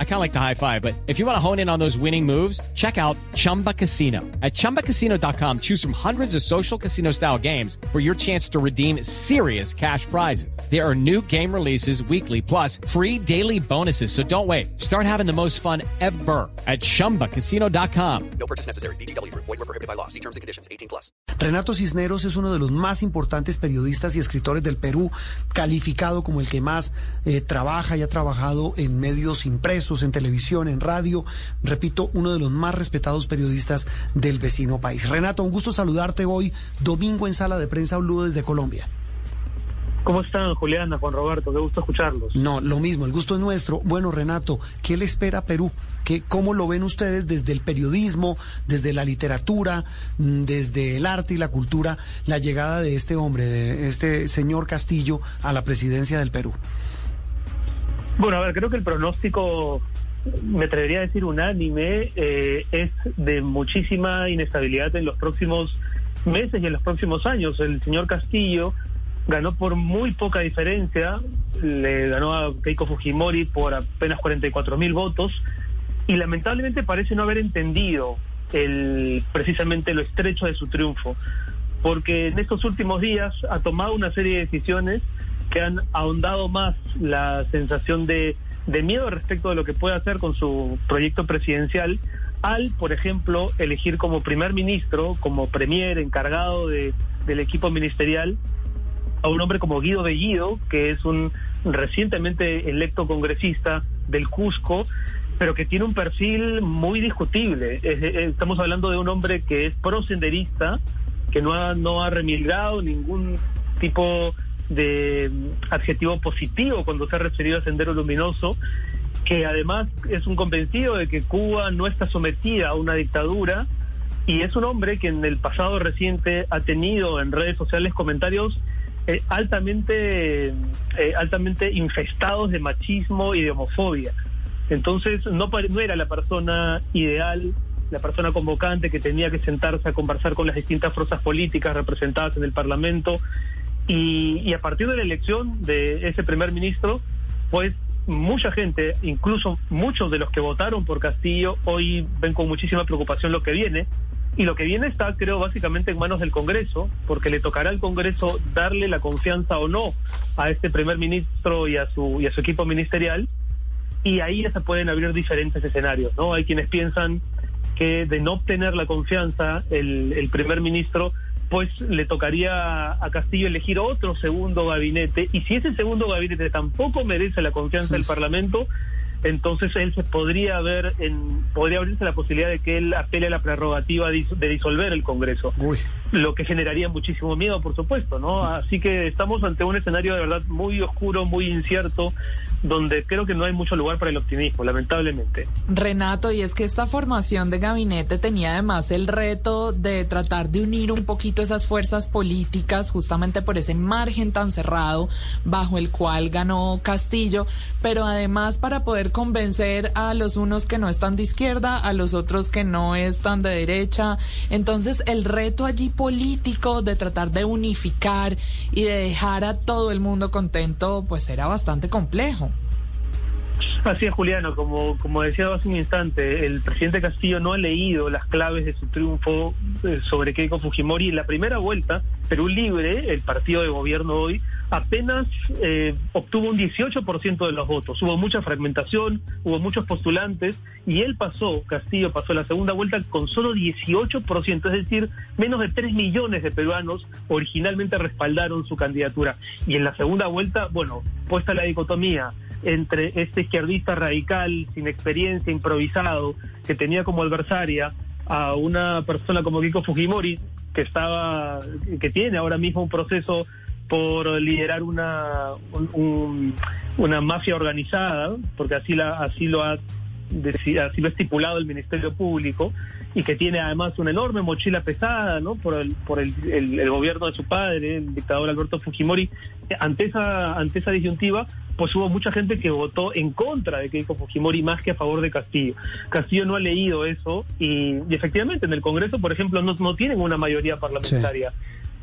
I kind of like the high five, but if you want to hone in on those winning moves, check out Chumba Casino. At ChumbaCasino.com, choose from hundreds of social casino style games for your chance to redeem serious cash prizes. There are new game releases weekly, plus free daily bonuses. So don't wait. Start having the most fun ever at ChumbaCasino.com. No purchase necessary. BGW. Void were prohibited by law. See terms and conditions. 18 plus. Renato Cisneros es uno de los más importantes periodistas y escritores del Perú, calificado como el que más eh, trabaja y ha trabajado en medios impresos, en televisión, en radio. Repito, uno de los más respetados periodistas del vecino país. Renato, un gusto saludarte hoy, domingo en Sala de Prensa Blue desde Colombia. ¿Cómo están, Juliana, Juan Roberto? Qué gusto escucharlos. No, lo mismo, el gusto es nuestro. Bueno, Renato, ¿qué le espera a Perú? ¿Qué, ¿Cómo lo ven ustedes desde el periodismo, desde la literatura, mm, desde el arte y la cultura, la llegada de este hombre, de este señor Castillo a la presidencia del Perú? Bueno, a ver, creo que el pronóstico, me atrevería a decir unánime, eh, es de muchísima inestabilidad en los próximos meses y en los próximos años. El señor Castillo ganó por muy poca diferencia, le ganó a Keiko Fujimori por apenas 44 mil votos y lamentablemente parece no haber entendido el, precisamente lo estrecho de su triunfo, porque en estos últimos días ha tomado una serie de decisiones han ahondado más la sensación de, de miedo respecto de lo que puede hacer con su proyecto presidencial al, por ejemplo, elegir como primer ministro, como premier encargado de, del equipo ministerial, a un hombre como Guido Bellido, que es un recientemente electo congresista del Cusco, pero que tiene un perfil muy discutible. Estamos hablando de un hombre que es prosenderista, que no ha, no ha remilgado ningún tipo de adjetivo positivo cuando se ha referido a Sendero Luminoso, que además es un convencido de que Cuba no está sometida a una dictadura y es un hombre que en el pasado reciente ha tenido en redes sociales comentarios eh, altamente, eh, altamente infestados de machismo y de homofobia. Entonces no, no era la persona ideal, la persona convocante que tenía que sentarse a conversar con las distintas fuerzas políticas representadas en el Parlamento y, a partir de la elección de ese primer ministro, pues mucha gente, incluso muchos de los que votaron por Castillo, hoy ven con muchísima preocupación lo que viene. Y lo que viene está, creo, básicamente en manos del Congreso, porque le tocará al Congreso darle la confianza o no a este primer ministro y a su, y a su equipo ministerial. Y ahí ya se pueden abrir diferentes escenarios, ¿no? Hay quienes piensan que de no obtener la confianza, el, el primer ministro pues le tocaría a Castillo elegir otro segundo gabinete y si ese segundo gabinete tampoco merece la confianza del Parlamento, entonces él se podría ver en podría abrirse la posibilidad de que él apele a la prerrogativa de disolver el Congreso, lo que generaría muchísimo miedo, por supuesto, ¿no? Así que estamos ante un escenario de verdad muy oscuro, muy incierto, donde creo que no hay mucho lugar para el optimismo, lamentablemente. Renato, y es que esta formación de gabinete tenía además el reto de tratar de unir un poquito esas fuerzas políticas, justamente por ese margen tan cerrado bajo el cual ganó Castillo, pero además para poder convencer a los unos que no están de izquierda, a los otros que no están de derecha. Entonces, el reto allí político de tratar de unificar y de dejar a todo el mundo contento, pues era bastante complejo. Así es, Juliano, como, como decía hace un instante, el presidente Castillo no ha leído las claves de su triunfo eh, sobre Keiko Fujimori. En la primera vuelta, Perú Libre, el partido de gobierno hoy, apenas eh, obtuvo un 18% de los votos. Hubo mucha fragmentación, hubo muchos postulantes y él pasó, Castillo pasó la segunda vuelta con solo 18%, es decir, menos de 3 millones de peruanos originalmente respaldaron su candidatura. Y en la segunda vuelta, bueno, puesta la dicotomía entre este izquierdista radical, sin experiencia, improvisado, que tenía como adversaria a una persona como Kiko Fujimori, que estaba, que tiene ahora mismo un proceso por liderar una, una mafia organizada, porque así la, así lo ha así lo ha estipulado el Ministerio Público, y que tiene además una enorme mochila pesada, ¿no? Por el, por el, gobierno de su padre, el dictador Alberto Fujimori, ante esa, ante esa disyuntiva, pues hubo mucha gente que votó en contra de Keiko Fujimori más que a favor de Castillo. Castillo no ha leído eso y, y efectivamente en el Congreso, por ejemplo, no, no tienen una mayoría parlamentaria.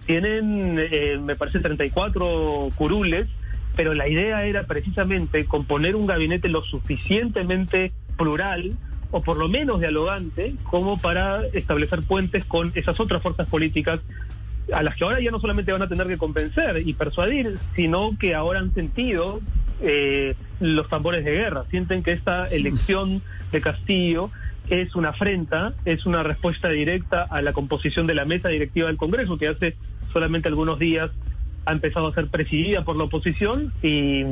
Tienen, eh, me parece, 34 curules, pero la idea era precisamente componer un gabinete lo suficientemente plural o por lo menos dialogante como para establecer puentes con esas otras fuerzas políticas a las que ahora ya no solamente van a tener que convencer y persuadir, sino que ahora han sentido eh, los tambores de guerra, sienten que esta elección de Castillo es una afrenta, es una respuesta directa a la composición de la mesa directiva del Congreso, que hace solamente algunos días ha empezado a ser presidida por la oposición y,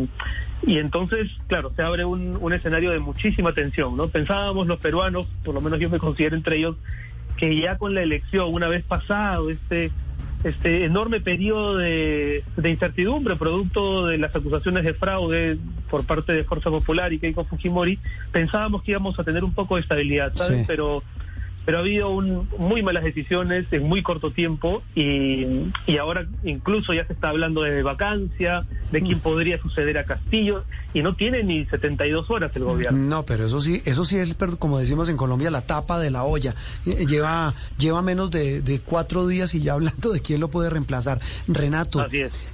y entonces, claro, se abre un, un escenario de muchísima tensión, ¿no? Pensábamos los peruanos, por lo menos yo me considero entre ellos, que ya con la elección, una vez pasado este este enorme periodo de, de, incertidumbre producto de las acusaciones de fraude por parte de Fuerza Popular y Keiko Fujimori, pensábamos que íbamos a tener un poco de estabilidad, ¿sabes? Sí. Pero pero ha habido un, muy malas decisiones en muy corto tiempo y, y, ahora incluso ya se está hablando de vacancia, de quién podría suceder a Castillo y no tiene ni 72 horas el gobierno. No, pero eso sí, eso sí es, como decimos en Colombia, la tapa de la olla. Lleva, lleva menos de, de cuatro días y ya hablando de quién lo puede reemplazar. Renato. Así es.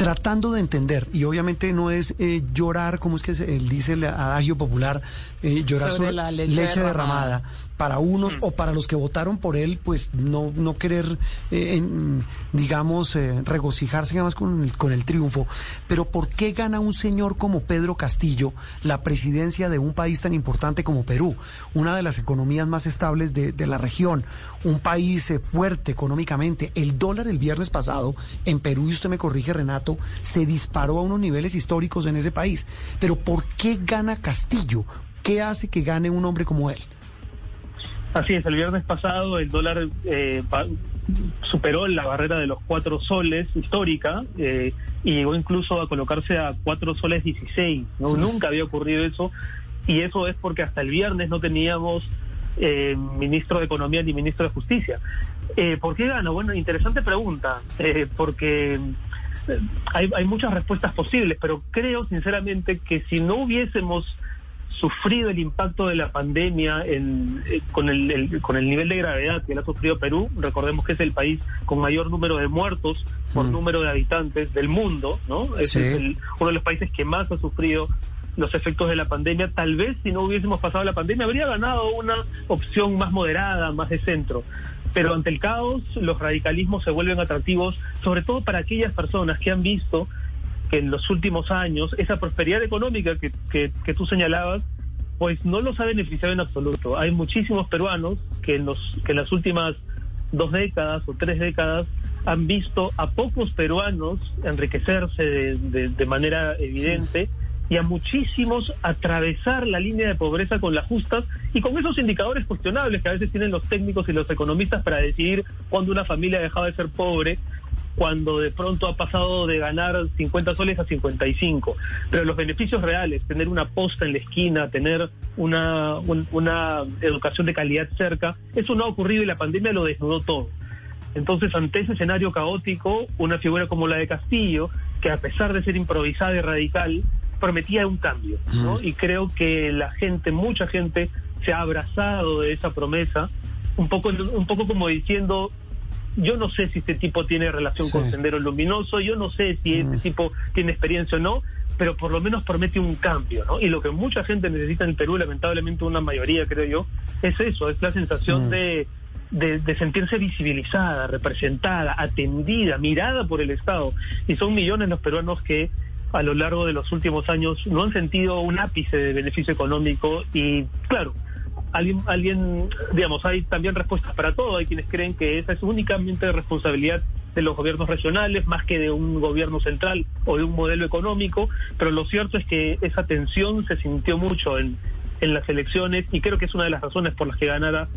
Tratando de entender, y obviamente no es eh, llorar, como es que se, él dice el adagio popular, eh, llorar sobre, sobre la leche, leche derramada. derramada. Para unos mm. o para los que votaron por él, pues no, no querer, eh, en, digamos, eh, regocijarse además con el, con el triunfo. Pero ¿por qué gana un señor como Pedro Castillo la presidencia de un país tan importante como Perú? Una de las economías más estables de, de la región, un país eh, fuerte económicamente. El dólar el viernes pasado en Perú, y usted me corrige, Renato, se disparó a unos niveles históricos en ese país. Pero ¿por qué gana Castillo? ¿Qué hace que gane un hombre como él? Así es, el viernes pasado el dólar eh, superó la barrera de los cuatro soles histórica eh, y llegó incluso a colocarse a cuatro soles 16. ¿no? Sí. Nunca había ocurrido eso y eso es porque hasta el viernes no teníamos eh, ministro de Economía ni ministro de Justicia. Eh, ¿Por qué gana? Bueno, interesante pregunta, eh, porque hay, hay muchas respuestas posibles, pero creo sinceramente que si no hubiésemos sufrido el impacto de la pandemia en, eh, con, el, el, con el nivel de gravedad que la ha sufrido Perú. Recordemos que es el país con mayor número de muertos por mm. número de habitantes del mundo, ¿no? Es, sí. el, uno de los países que más ha sufrido los efectos de la pandemia. Tal vez si no hubiésemos pasado la pandemia habría ganado una opción más moderada, más de centro. Pero ante el caos, los radicalismos se vuelven atractivos, sobre todo para aquellas personas que han visto en los últimos años esa prosperidad económica que, que, que, tú señalabas, pues no los ha beneficiado en absoluto. Hay muchísimos peruanos que en, los, que en las últimas dos décadas o tres décadas han visto a pocos peruanos enriquecerse de, de, de manera evidente y a muchísimos atravesar la línea de pobreza con las justas y con esos indicadores cuestionables que a veces tienen los técnicos y los economistas para decidir cuándo una familia ha dejado de ser pobre cuando de pronto ha pasado de ganar 50 soles a 55. Pero los beneficios reales, tener una posta en la esquina, tener una, un, una educación de calidad cerca, eso no ha ocurrido y la pandemia lo desnudó todo. Entonces, ante ese escenario caótico, una figura como la de Castillo, que a pesar de ser improvisada y radical, prometía un cambio, ¿no? Y creo que la gente, mucha gente, se ha abrazado de esa promesa, un poco, un poco como diciendo, yo no sé si este tipo tiene relación sí. con Sendero Luminoso, yo no sé si mm. este tipo tiene experiencia o no, pero por lo menos promete un cambio, ¿no? Y lo que mucha gente necesita en Perú, lamentablemente una mayoría creo yo, es eso, es la sensación mm. de, de, de, sentirse visibilizada, representada, atendida, mirada por el Estado. Y son millones los peruanos que a lo largo de los últimos años no han sentido un ápice de beneficio económico y claro, alguien, alguien, digamos, hay también respuestas para todo. Hay quienes creen que esa es únicamente responsabilidad de los gobiernos regionales más que de un gobierno central o de un modelo económico, pero lo cierto es que esa tensión se sintió mucho en, en las elecciones y creo que es una de las razones por las que ganara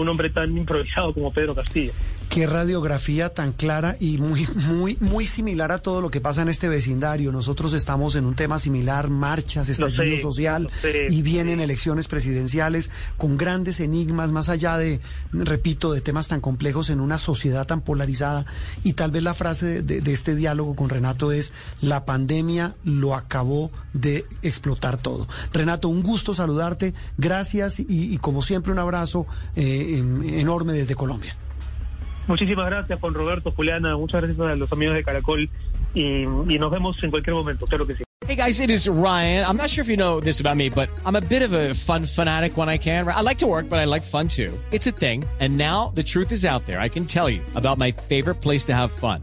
un hombre tan improvisado como Pedro Castillo. ¿Qué radiografía tan clara y muy, muy, muy similar a todo lo que pasa en este vecindario. Nosotros estamos en un tema similar, marchas, estallido sé, social, y vienen elecciones presidenciales con grandes enigmas, más allá de, repito, de temas tan complejos en una sociedad tan polarizada. Y tal vez la frase de, este diálogo con Renato es, la pandemia lo acabó de explotar todo. Renato, un gusto saludarte, gracias y, y como siempre un abrazo eh, enorme desde Colombia. Muchísimas gracias, Juan Roberto, Juliana. Muchas gracias a los amigos de Caracol. Y, y nos vemos en cualquier momento, claro que sí. Hey guys, it is Ryan. I'm not sure if you know this about me, but I'm a bit of a fun fanatic when I can. I like to work, but I like fun too. It's a thing. And now the truth is out there. I can tell you about my favorite place to have fun.